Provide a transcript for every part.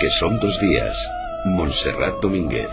Que son dos días. Montserrat Domínguez.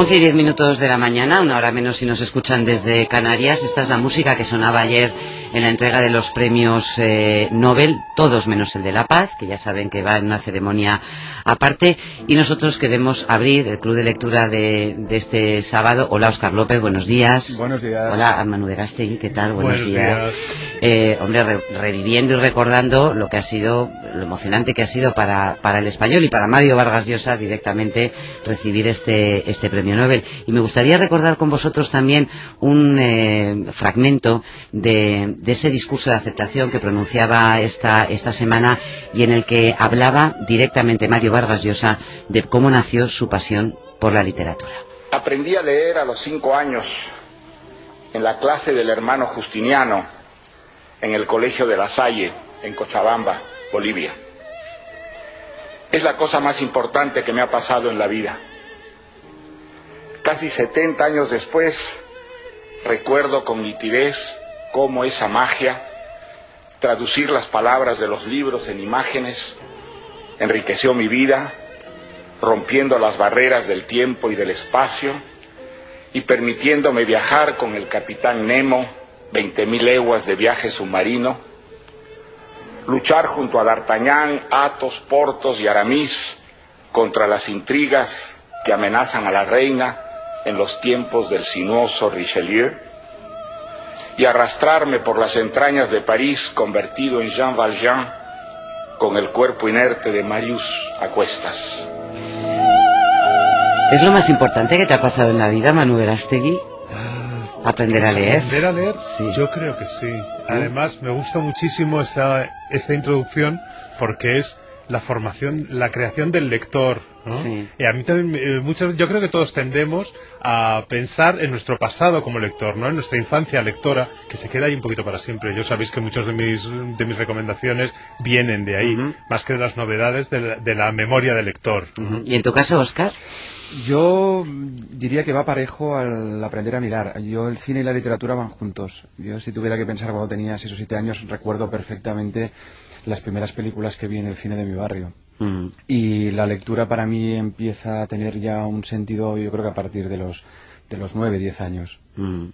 Once y diez minutos de la mañana, una hora menos si nos escuchan desde Canarias. Esta es la música que sonaba ayer en la entrega de los premios eh, Nobel, todos menos el de la paz, que ya saben que va en una ceremonia aparte. Y nosotros queremos abrir el club de lectura de, de este sábado. Hola, Oscar López, buenos días. Buenos días. Hola, Manu de Gastegui, ¿qué tal? Buenos, Buenos días. días. Eh, hombre, re- reviviendo y recordando lo que ha sido, lo emocionante que ha sido para, para el español y para Mario Vargas Llosa directamente recibir este, este premio Nobel. Y me gustaría recordar con vosotros también un eh, fragmento de, de ese discurso de aceptación que pronunciaba esta, esta semana y en el que hablaba directamente Mario Vargas Llosa de cómo nació su pasión por la literatura. Aprendí a leer a los cinco años en la clase del hermano Justiniano en el colegio de La Salle, en Cochabamba, Bolivia. Es la cosa más importante que me ha pasado en la vida. Casi 70 años después, recuerdo con nitidez cómo esa magia, traducir las palabras de los libros en imágenes, enriqueció mi vida, rompiendo las barreras del tiempo y del espacio y permitiéndome viajar con el capitán Nemo, 20.000 leguas de viaje submarino, luchar junto a D'Artagnan, Athos, Portos y Aramis contra las intrigas que amenazan a la reina en los tiempos del sinuoso Richelieu, y arrastrarme por las entrañas de París convertido en Jean Valjean con el cuerpo inerte de Marius a cuestas. ¿Es lo más importante que te ha pasado en la vida, Manu Verástegui? Aprender a leer. ¿Aprender a leer? Sí. Yo creo que sí. Además, me gusta muchísimo esta, esta introducción porque es la formación, la creación del lector. ¿no? Sí. Y a mí también, eh, muchas yo creo que todos tendemos a pensar en nuestro pasado como lector, ¿no? en nuestra infancia lectora, que se queda ahí un poquito para siempre. Yo sabéis que muchas de mis, de mis recomendaciones vienen de ahí, más que de las novedades de la, de la memoria del lector. ¿Y en tu caso, Oscar? Yo diría que va parejo al aprender a mirar. Yo el cine y la literatura van juntos. Yo si tuviera que pensar cuando tenía 6 o 7 años, recuerdo perfectamente las primeras películas que vi en el cine de mi barrio. Mm. Y la lectura para mí empieza a tener ya un sentido, yo creo que a partir de los de los 9, 10 años. Mm.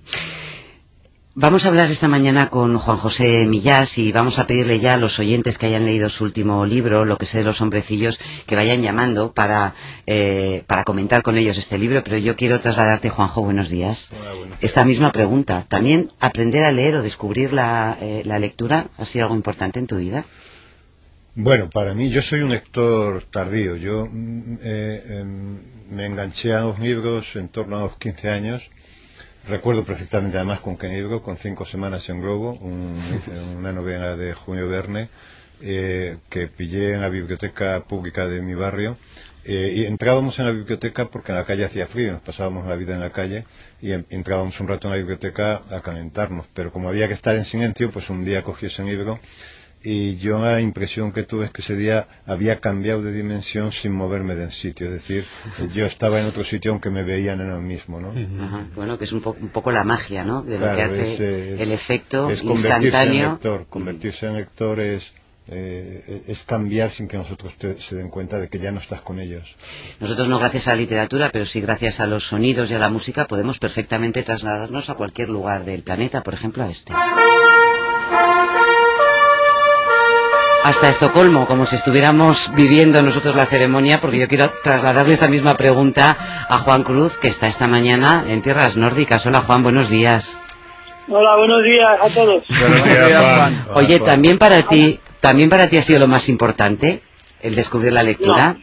Vamos a hablar esta mañana con Juan José Millás y vamos a pedirle ya a los oyentes que hayan leído su último libro, Lo que sé de los hombrecillos, que vayan llamando para, eh, para comentar con ellos este libro. Pero yo quiero trasladarte, Juanjo, buenos días. Esta misma pregunta. ¿También aprender a leer o descubrir la, eh, la lectura ha sido algo importante en tu vida? Bueno, para mí yo soy un lector tardío. Yo mm, eh, em, me enganché a los libros en torno a los 15 años. Recuerdo perfectamente además con libro, con Cinco Semanas en Globo, un- una novela de Julio Verne, eh, que pillé en la biblioteca pública de mi barrio. Eh, y entrábamos en la biblioteca porque en la calle hacía frío, nos pasábamos la vida en la calle y entrábamos un rato en la biblioteca a calentarnos. Pero como había que estar en silencio, pues un día cogí ese libro y yo la impresión que tuve es que ese día había cambiado de dimensión sin moverme del sitio, es decir, yo estaba en otro sitio aunque me veían en el mismo, ¿no? Ajá. Bueno, que es un, po- un poco la magia, ¿no? De lo Claro, que hace es, es- el efecto es convertirse en instantáneo. lector, convertirse en lector es, eh, es cambiar sin que nosotros te- se den cuenta de que ya no estás con ellos. Nosotros no gracias a la literatura, pero sí gracias a los sonidos y a la música podemos perfectamente trasladarnos a cualquier lugar del planeta, por ejemplo a este. Hasta Estocolmo, como si estuviéramos viviendo nosotros la ceremonia, porque yo quiero trasladarle esta misma pregunta a Juan Cruz, que está esta mañana en tierras nórdicas. Hola Juan, buenos días. Hola, buenos días a todos. Buenos días, Juan. Oye, también para ti, también para ti ha sido lo más importante el descubrir la lectura.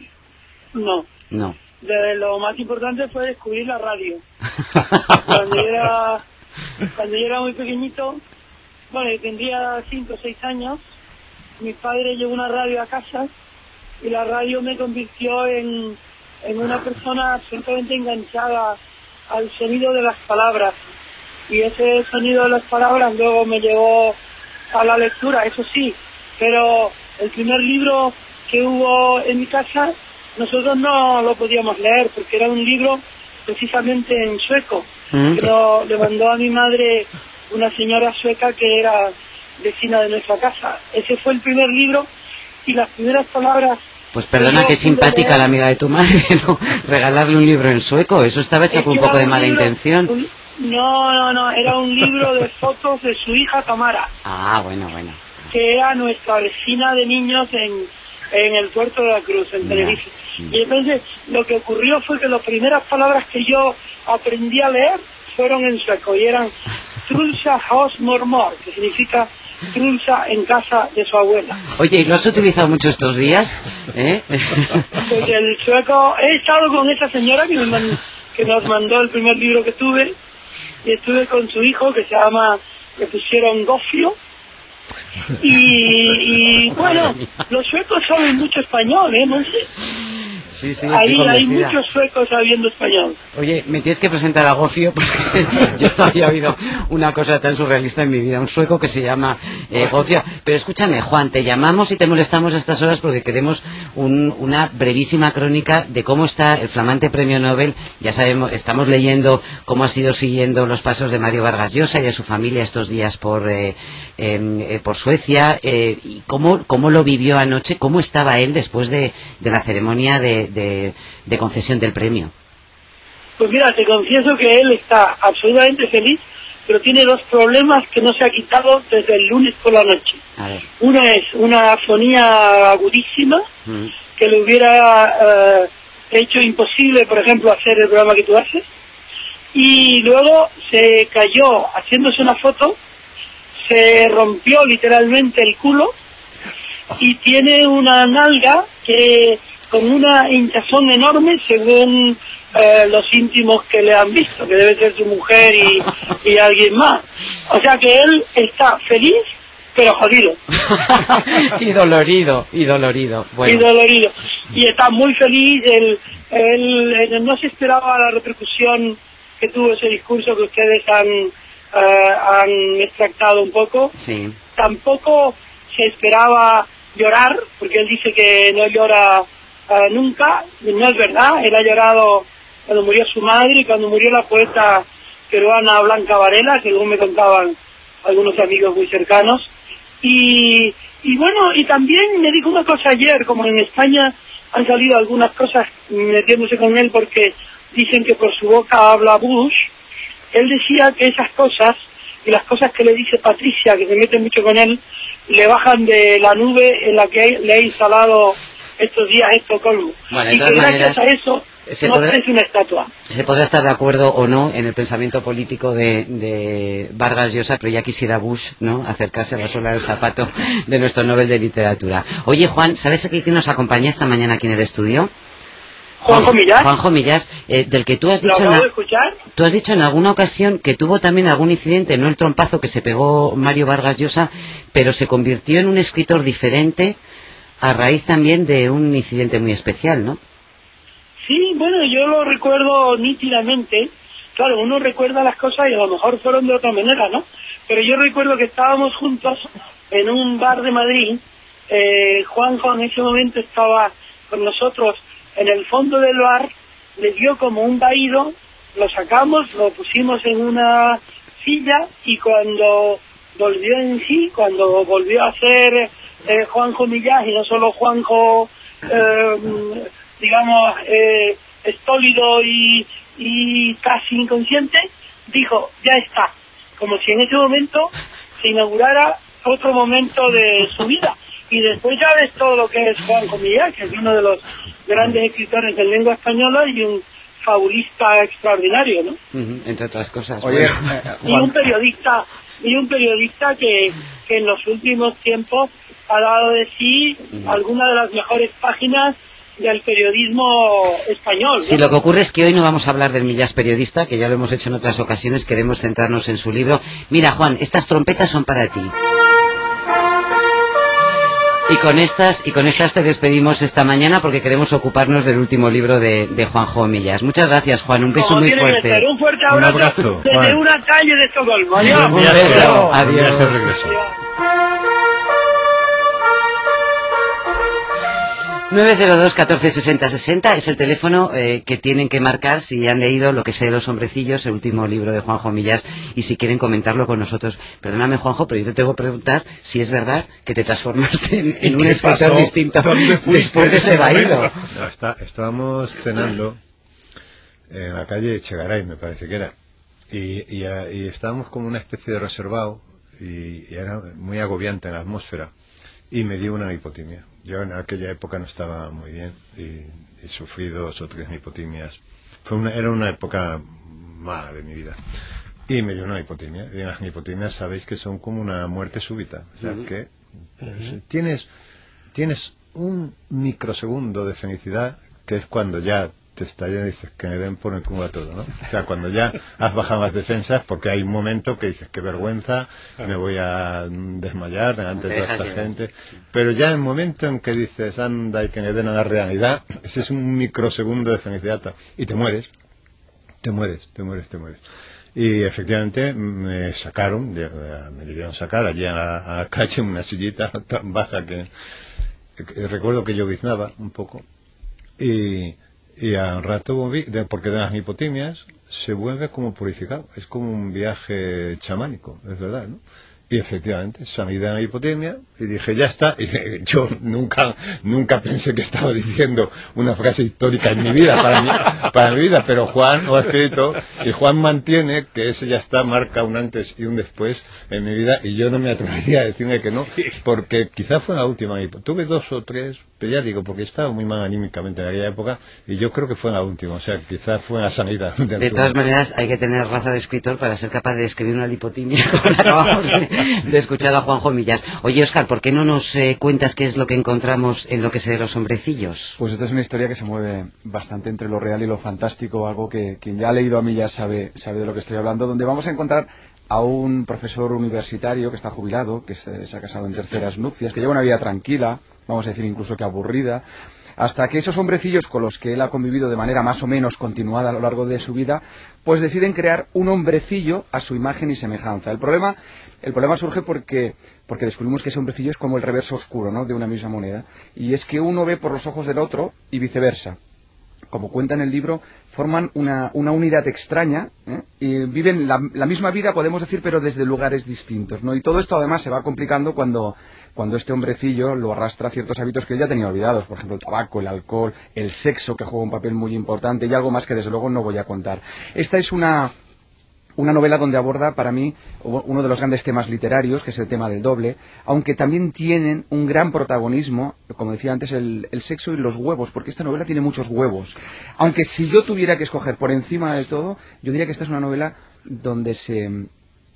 No, No. de lo más importante fue descubrir la radio. Cuando yo era, cuando yo era muy pequeñito, bueno, yo tendría 5 o 6 años, mi padre llevó una radio a casa y la radio me convirtió en, en una persona absolutamente enganchada al sonido de las palabras. Y ese sonido de las palabras luego me llevó a la lectura, eso sí, pero el primer libro que hubo en mi casa, nosotros no lo podíamos leer porque era un libro precisamente en sueco. Mm. Que lo, le mandó a mi madre una señora sueca que era vecina de nuestra casa. Ese fue el primer libro y las primeras palabras Pues perdona, pude simpática la amiga de tu madre, ¿no? Regalarle un libro en sueco, eso estaba hecho con un que poco de mala libro- intención. un- no, no, no, era un libro de fotos de su hija Tamara, Ah, bueno, bueno. que era nuestra vecina de niños en, en el puerto de la Cruz, en. Tenerife. Y entonces lo que ocurrió fue que las primeras palabras que yo aprendí a leer fueron en sueco y eran Trulsa Haus Mormor, que significa En casa de su abuela. Oye, ¿y lo has utilizado mucho estos días? ¿Eh? Pues el sueco, he estado con esa señora que, me man- que nos mandó el primer libro que tuve y estuve con su hijo que se llama, que pusieron Gofio. Y, y bueno, los suecos saben mucho español, ¿eh? Monse? Sí, sí, Ahí estoy hay muchos suecos sabiendo español. Oye, me tienes que presentar a Gofio porque yo no había oído una cosa tan surrealista en mi vida, un sueco que se llama eh, Gofio. Pero escúchame, Juan, te llamamos y te molestamos a estas horas porque queremos un- una brevísima crónica de cómo está el flamante premio Nobel. Ya sabemos, estamos leyendo cómo ha sido siguiendo los pasos de Mario Vargas Llosa y a su familia estos días por, eh, em, eh, por Suecia. eh, y cómo, cómo lo vivió anoche, cómo estaba él después de, de la ceremonia de- de- de concesión del premio. Pues mira, te confieso que él está absolutamente feliz, pero tiene dos problemas que no se ha quitado desde el lunes por la noche. A ver. Uno es una afonía agudísima, mm. que le hubiera eh, hecho imposible, por ejemplo, hacer el programa que tú haces. Y luego se cayó haciéndose una foto, se rompió literalmente el culo y tiene una nalga que con una hinchazón enorme según eh, los íntimos que le han visto, que debe ser su mujer y, y alguien más. O sea que él está feliz, pero jodido. y dolorido, y dolorido. y Bueno, dolorido. Y está muy feliz, él, él, él no se esperaba la repercusión que tuvo ese discurso que ustedes han, eh, han extractado un poco. sí. Tampoco se esperaba llorar, porque él dice que no llora nunca, no es verdad, él ha llorado cuando murió su madre y cuando murió la poeta peruana Blanca Varela, que luego me contaban algunos amigos muy cercanos. Y, y bueno, y también me dijo una cosa ayer, como en España han salido algunas cosas metiéndose con él porque dicen que por su boca habla Bush, él decía que esas cosas y las cosas que le dice Patricia, que se mete mucho con él, le bajan de la nube en la que le ha instalado estos días Estocolmo. Bueno, y que gracias maneras, a eso se no podrá- una estatua. Se podrá estar de acuerdo o no en el pensamiento político de, de Vargas Llosa, pero ya quisiera Bush, ¿no? Acercarse a la suela del zapato de nuestro Nobel de Literatura. Oye, Juan, ¿sabes a quién nos acompaña esta mañana aquí en el estudio? Juanjo Millán, Juanjo Millás, eh, del que tú has ¿lo dicho en de escuchar? Tú has dicho en alguna ocasión que tuvo también algún incidente, no el trompazo que se pegó Mario Vargas Llosa, pero se convirtió en un escritor diferente a raíz también de un incidente muy especial, ¿no? Sí, bueno, yo lo recuerdo nítidamente. Claro, uno recuerda las cosas y a lo mejor fueron de otra manera, ¿no? Pero yo recuerdo que estábamos juntos en un bar de Madrid. Eh, Juanjo en ese momento estaba con nosotros en el fondo del bar, le dio como un vaído, lo sacamos, lo pusimos en una silla y cuando volvió en sí, cuando volvió a ser eh, Juanjo Millás y no solo Juanjo, eh, digamos, eh, estólido y, y casi inconsciente, dijo, ya está, como si en ese momento se inaugurara otro momento de su vida. Y después ya ves todo lo que es Juan Comillán, que es uno de los grandes escritores de lengua española y un fabulista extraordinario, ¿no? Entre otras cosas. Oye, Bueno. eh, Y un periodista, y un periodista que, que en los últimos tiempos ha dado de sí alguna de las mejores páginas del periodismo español. ¿no? Sí, lo que ocurre es que hoy no vamos a hablar del Millás periodista, que ya lo hemos hecho en otras ocasiones, queremos centrarnos en su libro. Mira, Juan, estas trompetas son para ti. Y con estas, y con estas te despedimos esta mañana porque queremos ocuparnos del último libro de, de Juanjo Millas. Muchas gracias, Juan. Un beso Como muy que fuerte. ser. Un fuerte Un abrazo, abrazo, desde Juan. una calle de Estocolmo. Adiós. Un beso. Adiós. regreso. Adiós. 902 14 60 60 es el teléfono eh, que tienen que marcar si han leído lo que sé de los hombrecillos, el último libro de Juanjo Millas, y si quieren comentarlo con nosotros. Perdóname, Juanjo, pero yo te tengo que preguntar si es verdad que te transformaste en, en un escritor distinto después de ese baile. No, está, estábamos cenando en la calle Chegaray, me parece que era, y, y, y estábamos como una especie de reservado, y, y era muy agobiante en la atmósfera, y me dio una hipotimia yo en aquella época no estaba muy bien y, y sufrí dos o tres hipotimias. Fue una, era una época mala de mi vida. Y me dio una hipotimia. Y las hipotimias sabéis que son como una muerte súbita. O sea, que tienes, tienes un microsegundo de felicidad que es cuando ya te estalla y dices que me den por el culo a todo, ¿no? O sea, cuando ya has bajado las defensas, porque hay un momento que dices, qué vergüenza, me voy a desmayar delante de toda esta gente. Pero ya el momento en que dices, anda y que me den a la realidad, ese es un microsegundo de felicidad. Y te mueres, te mueres, te mueres, te mueres. Y efectivamente me sacaron, me debieron sacar allí a la, a la calle una sillita tan baja que, que recuerdo que yo biznaba un poco. Y, y al rato volví, de, porque de las hipotimias se vuelve como purificado, es como un viaje chamánico, es verdad, ¿no? Y efectivamente, salí de la hipotimia y dije, ya está. Y yo nunca, nunca pensé que estaba diciendo una frase histórica en mi vida, para mi, para mi vida, pero Juan lo ha escrito y Juan mantiene que ese ya está, marca un antes y un después en mi vida y yo no me atrevería a decirle que no, porque quizás fue la última. Tuve dos o tres, pero ya digo, porque estaba muy mal anímicamente en aquella época y yo creo que fue la última, o sea, quizás fue la sanidad. De todas maneras, hay que tener raza de escritor para ser capaz de escribir una lipotimia como acabamos de, de escuchar a Juanjo Millas. Oye, Oscar, ¿por qué no nos eh, cuentas qué es lo que encontramos en lo que se de los hombrecillos? Pues esta es una historia que se mueve bastante entre lo real y lo fantástico, algo que quien ya ha leído a Millas sabe, sabe de lo que estoy hablando, donde vamos a encontrar a un profesor universitario que está jubilado, que se, se ha casado en terceras nupcias, que lleva una vida tranquila, vamos a decir incluso que aburrida, hasta que esos hombrecillos con los que él ha convivido de manera más o menos continuada a lo largo de su vida, pues deciden crear un hombrecillo a su imagen y semejanza. El problema, el problema surge porque, porque descubrimos que ese hombrecillo es como el reverso oscuro ¿no? de una misma moneda, y es que uno ve por los ojos del otro y viceversa. Como cuenta en el libro, forman una, una unidad extraña ¿eh? y viven la, la, misma vida, podemos decir, pero desde lugares distintos. ¿no? Y todo esto además se va complicando cuando, cuando este hombrecillo lo arrastra a ciertos hábitos que él ya tenía olvidados, por ejemplo el tabaco, el alcohol, el sexo, que juega un papel muy importante, y algo más que desde luego no voy a contar. Esta es una, una novela donde aborda para mí uno de los grandes temas literarios, que es el tema del doble, aunque también tienen un gran protagonismo, como decía antes, el, el, sexo y los huevos, porque esta novela tiene muchos huevos. Aunque si yo tuviera que escoger por encima de todo, yo diría que esta es una novela donde se,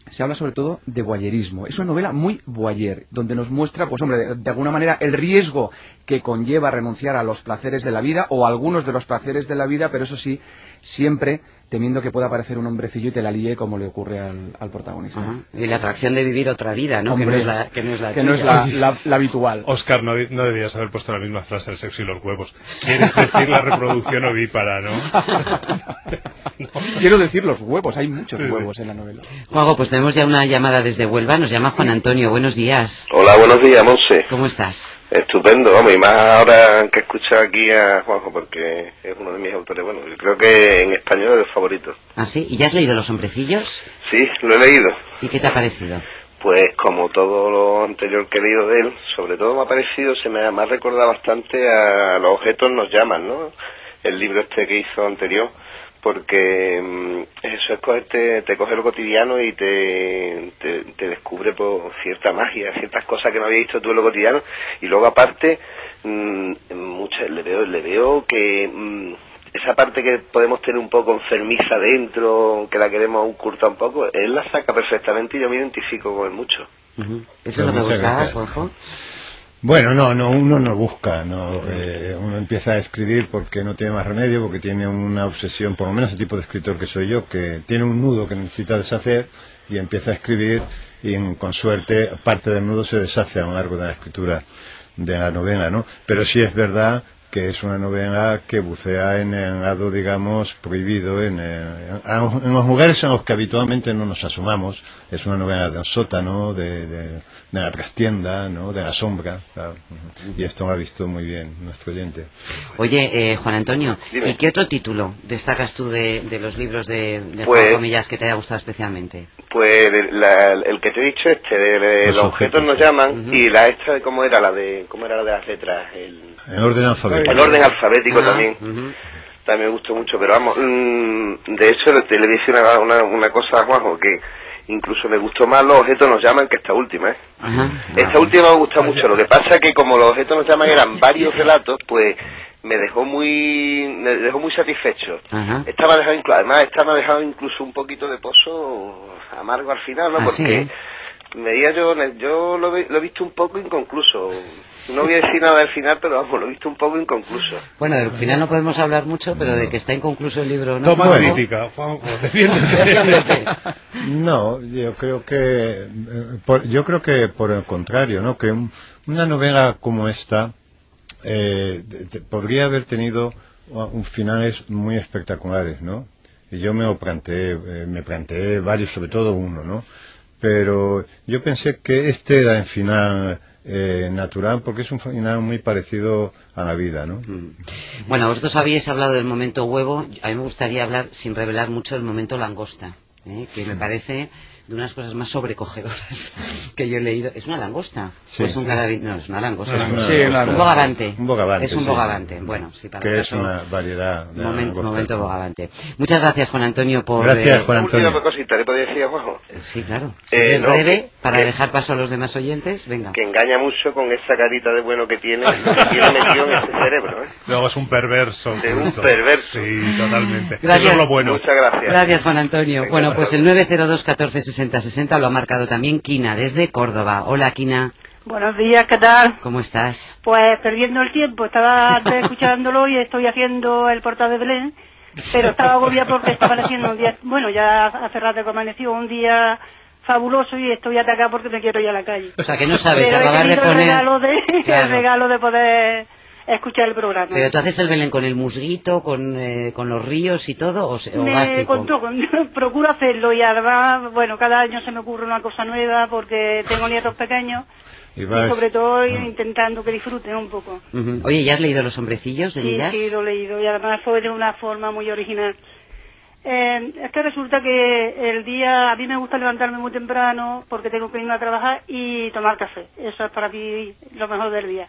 se habla sobre todo de boyerismo. Es una novela muy boyer, donde nos muestra, pues hombre, de, de, alguna manera el riesgo que conlleva renunciar a los placeres de la vida o a algunos de los placeres de la vida, pero eso sí, siempre temiendo que pueda aparecer un hombrecillo y te la líe como le ocurre al, al protagonista. Ajá. Y la atracción de vivir otra vida, ¿no? Hombre, que no es la, que no es la, que no es la, la, la habitual. Oscar, no, no, debías haber puesto la misma frase el sexo y los huevos. Quieres decir la reproducción ovípara, ¿no? Quiero decir los huevos, hay muchos sí, huevos sí. en la novela. Juago, pues tenemos ya una llamada desde Huelva, nos llama Juan Antonio, buenos días. Hola, buenos días, Monse. ¿Cómo estás? Estupendo, vamos, y más ahora que escucho aquí a Juanjo, porque es uno de mis autores, bueno, yo creo que en español es el favorito. ¿Ah, sí? ¿Y ya has leído Los Hombrecillos? Sí, lo he leído. ¿Y qué te ha parecido? Pues como todo lo anterior que he leído de él, sobre todo me ha parecido, se me ha, me ha recordado bastante a Los objetos nos llaman, ¿no? El libro este que hizo anterior, porque mmm, eso es cogerte, te coge lo cotidiano y te, te, te, descubre por cierta magia, ciertas cosas que no había visto tú en lo cotidiano, y luego aparte, mmm, muchas, le veo, le veo que mmm, esa parte que podemos tener un poco enfermiza dentro, que la queremos ocultar un poco, él la saca perfectamente y yo me identifico con él mucho. Uh -huh. ¿Eso es lo que buscabas, Juanjo? Bueno, no, no, uno no busca, no, eh, uno empieza a escribir porque no tiene más remedio, porque tiene una obsesión, por lo menos el tipo de escritor que soy yo, que tiene un nudo que necesita deshacer y empieza a escribir y con suerte parte del nudo se deshace a lo largo de la escritura de la novela, ¿no? Pero sí es verdad que es una novela que bucea en el lado, digamos, prohibido, en, en los lugares en los que habitualmente no nos asomamos. Es una novela del sótano, de, de, de la trastienda, ¿no? de la sombra. claro. Y esto lo ha visto muy bien nuestro oyente. Oye, eh, Juan Antonio, Dime. ¿y qué otro título destacas tú de, de los libros de, de Pues- Juan Comillas que te haya gustado especialmente? Pues el, la- el que te he dicho este, de, de Los los objetos objetos. nos llaman, y la esta de cómo era la de, cómo era la de las letras, el, En orden alfabético. el orden alfabético también. También me gustó mucho, pero vamos, mm, de hecho le, te le dije una, una, una cosa a Juanjo, que incluso me gustó más los objetos nos llaman que esta última, ¿eh? Ajá. Esta última me gusta mucho, lo que pasa es que como los objetos nos llaman eran varios relatos, pues me dejó muy me dejó muy satisfecho. Ajá. Esta me ha dejado, además esta me ha dejado incluso un poquito de pozo amargo al final, ¿no? Ah, Porque sí. Veía yo, yo lo, he- lo he visto un poco inconcluso. No voy a decir nada del final, pero vamos, lo he visto un poco inconcluso. Bueno, del final no podemos hablar mucho, pero de que está inconcluso el libro, ¿no? Toma Bueno. crítica, Juanjo, defiéndete. No, yo creo que eh, por- yo creo que por el contrario, ¿no? Que un- una novela como esta eh, de- de- podría haber tenido uh, un finales muy espectaculares, ¿no? Y yo me lo planteé, eh, me planteé varios, sobre todo uno, ¿no? Pero yo pensé que este era el final eh, natural porque es un final muy parecido a la vida, ¿no? Bueno, vosotros habéis hablado del momento huevo. A mí me gustaría hablar, sin revelar mucho, del momento langosta, ¿eh? que me parece de unas cosas más sobrecogedoras que yo he leído. ¿Es una langosta? Sí, ¿O es un sí. carabin- No, es una langosta. Una es un-. Sí, una bogavante. Un bogavante, Es un sí. bogavante. Bueno, sí, para Que es una variedad de momento, langosta. momento bogavante. Muchas gracias, Juan Antonio, por... Gracias, eh, Juan Antonio. Última cosita, ¿le podría decir a Juanjo? Sí, claro. Si Eh, no, breve, que- para que- dejar paso a los demás oyentes, venga. Que engaña mucho con esa carita de bueno que tiene, que tiene metido en ese cerebro, ¿eh? Luego es un perverso. Es un perverso. Sí, totalmente. Gracias. Eso es lo bueno. Muchas gracias. Gracias, Juan Antonio. Venga, bueno, pues el luego. 902 14 60 60 lo ha marcado también Quina, desde Córdoba. Hola, Quina. Buenos días, ¿qué tal? ¿Cómo estás? Pues perdiendo el tiempo, estaba antes escuchándolo y estoy haciendo el portal de Belén, pero estaba agobiada porque está amaneciendo un día, bueno, ya hace rato que amaneció, un día fabuloso y estoy atacada porque me quiero ir a la calle. O sea, que no sabes pero he acabar de tenido el poner... regalo de, Claro. el regalo de poder escuchar el programa. Pero tú haces el Belén con el musguito, con, eh, con los ríos y todo, o, se- o me básico. con- procuro hacerlo y además, bueno, cada año se me ocurre una cosa nueva porque tengo nietos pequeños Y sobre todo Ah. intentando que disfruten un poco. Oye, ¿ya has leído Los hombrecillos de Sí, Miras? sí, lo he leído y además fue de una forma muy original. Eh, es que resulta que el día, a mí me gusta levantarme muy temprano porque tengo que irme a trabajar y tomar café. Eso es para mí lo mejor del día.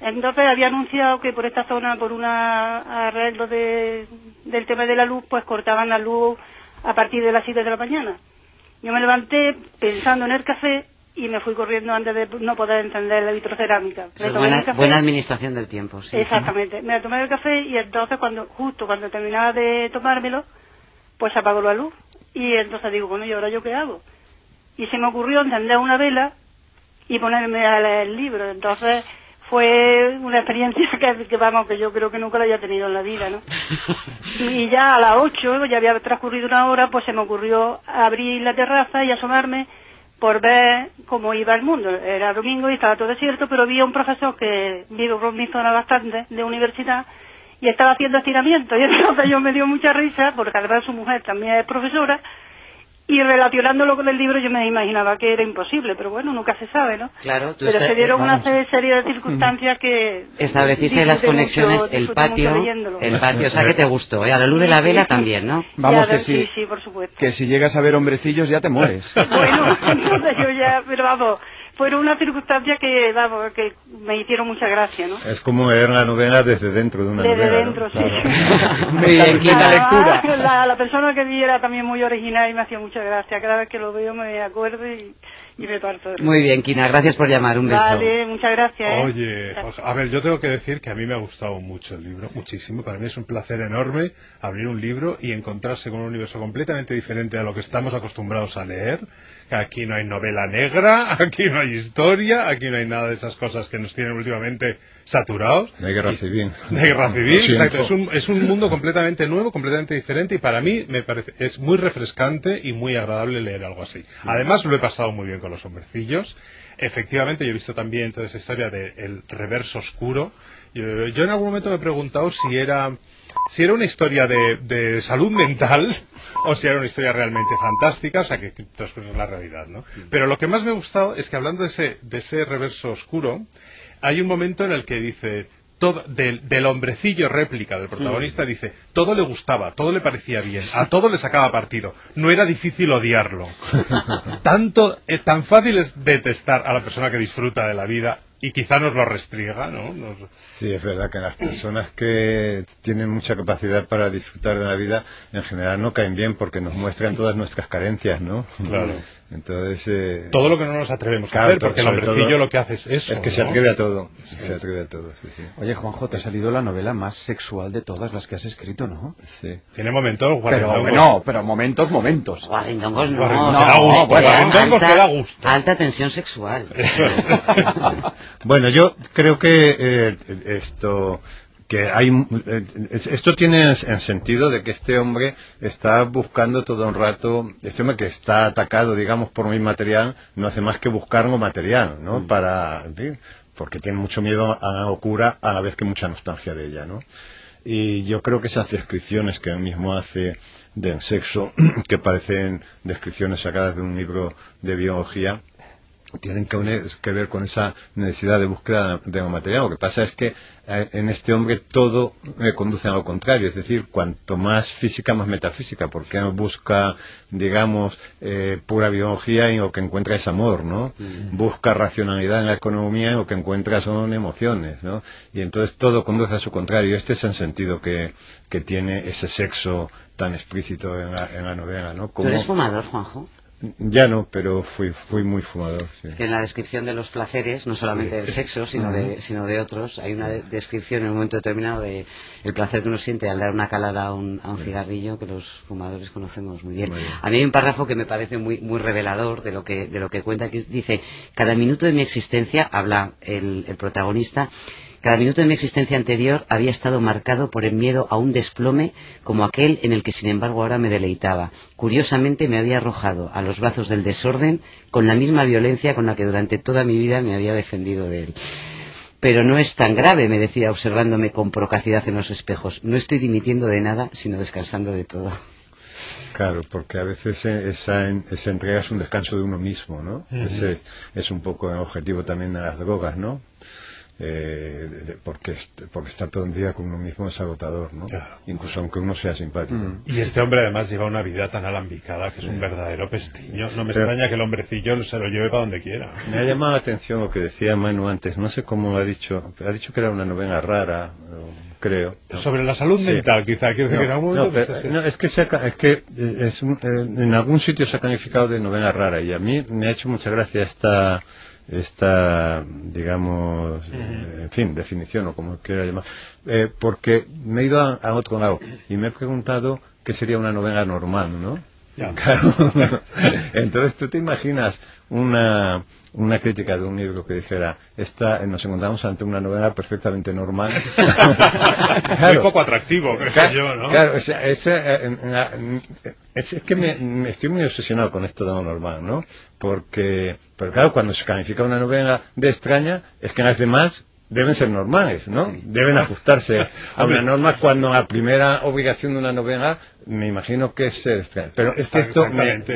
Entonces había anunciado que por esta zona, por un arreglo de, del tema de la luz, pues cortaban la luz a partir de las 7 de la mañana. Yo me levanté pensando en el café y me fui corriendo antes de no poder encender la vitrocerámica. Me tomé el buena, café. buena administración del tiempo, sí. Exactamente. Me tomé el café y entonces cuando justo cuando terminaba de tomármelo, pues apagó la luz. Y entonces digo, bueno, ¿y ahora yo qué hago? Y se me ocurrió encender una vela y ponerme a leer el libro. Entonces fue una experiencia que, que, vamos, que yo creo que nunca la había tenido en la vida, ¿no? Y ya a las 8, ya había transcurrido una hora, pues se me ocurrió abrir la terraza y asomarme por ver cómo iba el mundo. Era domingo y estaba todo desierto, pero vi a un profesor que vive por mi zona bastante, de universidad, y estaba haciendo estiramiento. Y entonces yo me dio mucha risa, porque además su mujer también es profesora, y relacionándolo con el libro yo me imaginaba que era imposible, pero bueno, nunca se sabe, ¿no? Claro, tú pero se dieron una serie de circunstancias que... Estableciste las conexiones, mucho- el patio, el patio, o sea que te gustó, ¿eh? A la luz de la vela también, ¿no? Vamos, que sí, sí, sí, por supuesto. que si llegas a ver hombrecillos ya te mueres. Bueno, entonces yo ya, pero vamos, fueron unas circunstancias que, vamos, que me hicieron mucha gracia, ¿no? Es como leer la novela desde dentro de una Desde novela. ¿no? dentro, sí. Claro. Muy bien, Además, lectura. La, la persona que vi era también muy original y me hacía mucha gracia. Cada vez que lo veo me acuerdo y, y. Muy bien, Quina, gracias por llamar, un beso. Vale, muchas gracias. ¿eh? Oye, a ver, yo tengo que decir que a mí me ha gustado mucho el libro, muchísimo. Para mí es un placer enorme abrir un libro y encontrarse con un universo completamente diferente a lo que estamos acostumbrados a leer. Que aquí no hay novela negra, aquí no hay historia, aquí no hay nada de esas cosas que nos tienen últimamente saturados. De guerra civil. De guerra civil, exacto. Es un, es un mundo completamente nuevo, completamente diferente y para mí me parece es muy refrescante y muy agradable leer algo así. Además lo he pasado muy bien con los hombrecillos. Efectivamente, yo he visto también toda esa historia del reverso oscuro. Yo, yo en algún momento me he preguntado si era si era una historia de, de salud mental o si era una historia realmente fantástica, o sea, que, transcurre en la realidad, ¿no? Pero lo que más me ha gustado es que hablando de ese, de ese reverso oscuro, hay un momento en el que dice, todo, del, del hombrecillo réplica del protagonista, dice, todo le gustaba, todo le parecía bien, a todo le sacaba partido, no era difícil odiarlo. Tanto, eh, tan fácil es detestar a la persona que disfruta de la vida y quizá nos lo restriega, ¿no? Nos- Sí, es verdad que las personas que tienen mucha capacidad para disfrutar de la vida en general no caen bien porque nos muestran todas nuestras carencias, ¿no? Claro. Entonces, eh, Todo lo que no nos atrevemos a Claro, hacer, todo- porque el hombrecillo todo- lo que hace es eso. es que se ¿no? atreve a todo, se atreve a todo, sí, sí. Oye, Juanjo, te ha salido la novela más sexual de todas las que has escrito, ¿no? sí. Tiene momentos, Pero guarrindongos. bueno, pero momentos, momentos. Guarrindongos no. Guarrindongos no, gusto, bueno, guarrindongos alta- que da gusto. Alta tensión sexual. Bueno, yo creo que eh, esto que hay eh, esto tiene en sentido de que este hombre está buscando todo un rato este hombre que está atacado digamos por mi material no hace más que buscar lo material no para en fin, porque tiene mucho miedo a la locura a la vez que mucha nostalgia de ella no y yo creo que esas descripciones que él mismo hace del sexo que parecen descripciones sacadas de un libro de biología tienen que, unir- que ver con esa necesidad de búsqueda de lo material. Lo que pasa es que en este hombre todo eh, conduce a lo contrario, es decir, cuanto más física, más metafísica, porque él busca, digamos, eh, pura biología y lo que encuentra es amor, ¿no? Busca racionalidad en la economía y lo que encuentra son emociones, ¿no? Y entonces todo conduce a su contrario. Este es el sentido que, que tiene ese sexo tan explícito en la, en la novela, ¿no? ¿Tú eres fumador, Juanjo? Ya no, pero fui, fui muy fumador. sí. Es que en la descripción de los placeres, no solamente del sexo, sino de, sino de otros, hay una de- descripción en un momento determinado de el placer que uno siente al dar una calada a un, a un cigarrillo que los fumadores conocemos muy bien. Muy bien. A mí hay un párrafo que me parece muy, muy revelador de lo que, de lo que cuenta, que dice, cada minuto de mi existencia, habla el, el protagonista, cada minuto de mi existencia anterior había estado marcado por el miedo a un desplome como aquel en el que sin embargo ahora me deleitaba. Curiosamente me había arrojado a los brazos del desorden con la misma violencia con la que durante toda mi vida me había defendido de él. Pero no es tan grave, me decía observándome con procacidad en los espejos. No estoy dimitiendo de nada, sino descansando de todo. Claro, porque a veces eh, esa, en- esa entrega es un descanso de uno mismo, ¿no? Ese es un poco el objetivo también de las drogas, ¿no? Eh, porque, est- porque estar todo el día con uno mismo es agotador, ¿no? Claro. Incluso aunque uno sea simpático. Y este hombre además lleva una vida tan alambicada que es un verdadero pestiño. No me Pero- extraña que el hombrecillo se lo lleve para donde quiera. Me ha llamado la atención lo que decía Manu antes, no sé cómo lo ha dicho, ha dicho que era una novela rara, o- creo. ¿no? Sobre la salud Sí. mental, quizá. Quiero decir que en algún No, pero- no, es que, se ha ca- es que eh, es un- eh, en algún sitio se ha calificado de novela rara y a mí me ha hecho mucha gracia esta esta digamos eh, en fin definición o como quiera llamar eh, porque me he ido a, a otro lado y me he preguntado qué sería una novela normal no. Claro. Entonces tú te imaginas una, una crítica de un libro que dijera, esta, nos encontramos ante una novela perfectamente normal. Muy poco atractivo, creo Claro, yo, ¿no? Claro, o sea, ese, eh, es que me, me estoy muy obsesionado con esto de lo normal, ¿no? Porque, pero claro, cuando se califica una novela de extraña, es que las demás deben ser normales, ¿no? Deben ajustarse a una norma cuando la primera obligación de una novela, me imagino que es ser extraña. Pero es que esto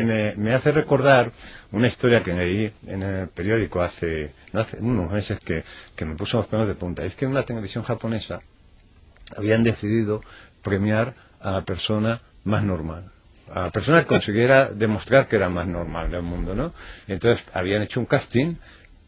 me- me hace recordar una historia que leí en el periódico hace, no hace unos meses que, que me puso los pelos de punta. Es que en una televisión japonesa habían decidido premiar a la persona más normal. A la persona que consiguiera demostrar que era más normal del mundo, ¿no? Entonces habían hecho un casting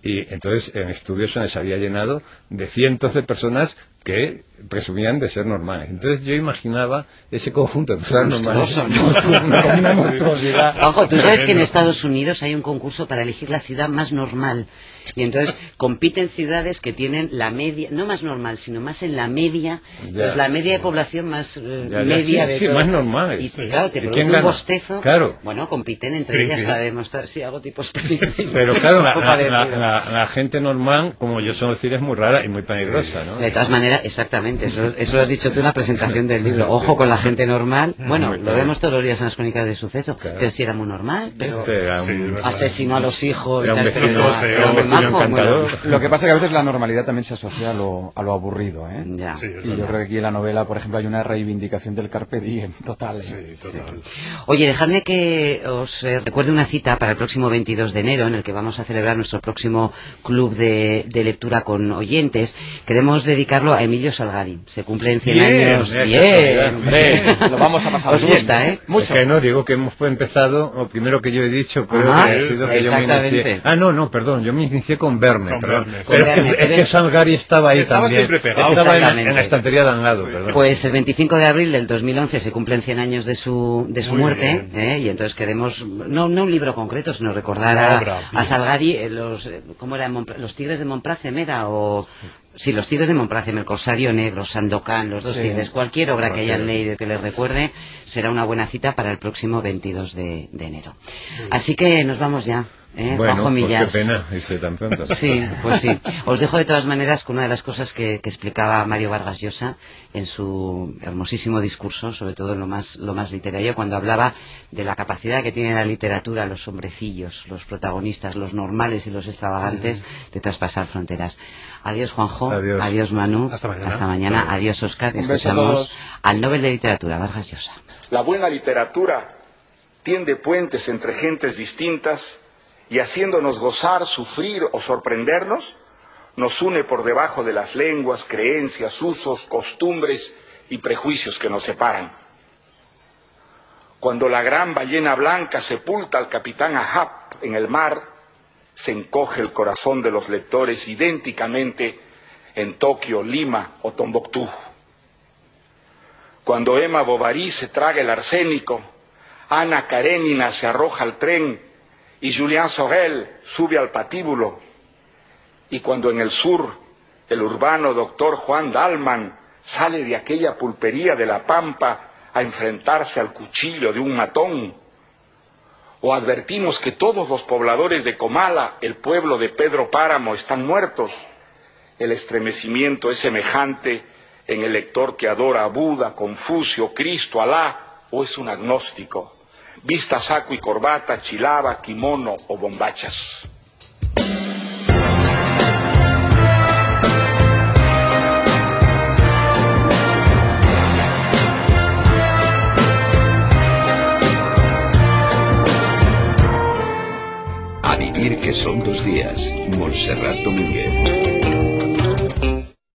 y entonces en estudios se les había llenado de cientos de personas que presumían de ser normales. Entonces yo imaginaba ese conjunto de personas normales una monstruosidad. Ojo, tú sabes que en Estados Unidos hay un concurso para elegir la ciudad más normal. Y entonces compiten ciudades que tienen la media, no más normal, sino más en la media, Ya. pues la media de población más eh, Ya, ya, media sí, de sí, todo. más normales. Y Sí. claro, te ¿Y quién produce un gana? bostezo. Claro. Bueno, compiten entre ellas para demostrar, sí, algo tipo Springfield. Pero claro, la- la gente normal, como yo suelo decir, es muy rara y muy peligrosa, ¿no? De todas maneras, exactamente, eso, eso lo has dicho tú en la presentación del libro. Ojo con la gente normal. Bueno, Muy lo vemos todos los días en las crónicas de suceso. Claro. Pero si era muy normal, pero Este era Sí, un, asesinó a los hijos. y era un tal, pero vecino, era- era era un muy vecino majo, encantador. bueno. Lo que pasa es que a veces la normalidad también se asocia a lo, a lo aburrido, ¿eh? Ya. Sí, Y yo creo que aquí en la novela, por ejemplo, hay una reivindicación del carpe diem total. ¿eh? Sí, total. Oye, dejadme que os eh, recuerde una cita para el próximo 22 de enero, en el que vamos a celebrar nuestro próximo club de, de lectura con oyentes. Queremos dedicarlo a Emilio Salgari. Se cumplen 100 Bien, años. Bien, hombre. Lo vamos a pasar Os bien. gusta, ¿eh? Es que no, digo que hemos empezado, lo primero que yo he dicho, creo Ajá, que ha sido que yo me exactamente. inicié. Ah, no, no, perdón, yo me inicié con Verne, Con perdón. Verne, Pero con es que- es que Salgari estaba ahí Estaba también. siempre pegado. Estaba en en la estantería de al lado, perdón. Pues el 25 de abril del 2011 se cumplen 100 años de su, de su Muy muerte, bien. ¿eh? y entonces queremos, no, no un libro concreto, sino recordar a, a bien. Salgari, eh, los, eh, ¿cómo era? Los Tigres de Montpracem era, o... Sí, los Tigres de Montpracem, el Corsario Negro, Sandokan, los dos Sí. Tigres, cualquier obra que hayan leído y que les recuerde, será una buena cita para el próximo 22 de, de enero. Así que nos vamos ya, ¿eh? bueno, Juanjo pues Millas. qué pena irse tan pronto. Sí, pues sí. Os dejo de todas maneras con una de las cosas que, que explicaba Mario Vargas Llosa en su hermosísimo discurso, sobre todo en lo más, lo más literario, cuando hablaba de la capacidad que tiene la literatura, los hombrecillos, los protagonistas, los normales y los extravagantes, de traspasar fronteras. Adiós, Juanjo. Adiós. Manu. Hasta mañana. Hasta mañana. Luego. Adiós, Oscar. Escuchamos al Nobel de Literatura, Vargas Llosa. La buena literatura tiende puentes entre gentes distintas y haciéndonos gozar, sufrir o sorprendernos, nos une por debajo de las lenguas, creencias, usos, costumbres y prejuicios que nos separan. Cuando la gran ballena blanca sepulta al capitán Ahab en el mar, se encoge el corazón de los lectores idénticamente en Tokio, Lima o Tombuctú. Cuando Emma Bovary se traga el arsénico, Ana Karenina se arroja al tren y Julien Sorel sube al patíbulo. Y cuando en el sur el urbano doctor Juan Dalman sale de aquella pulpería de la Pampa a enfrentarse al cuchillo de un matón, o advertimos que todos los pobladores de Comala, el pueblo de Pedro Páramo, están muertos, el estremecimiento es semejante en el lector que adora a Buda, Confucio, Cristo, Alá, o es un agnóstico. Vista saco y corbata, chilaba, kimono o bombachas. A vivir que son dos días. Montserrat Domínguez.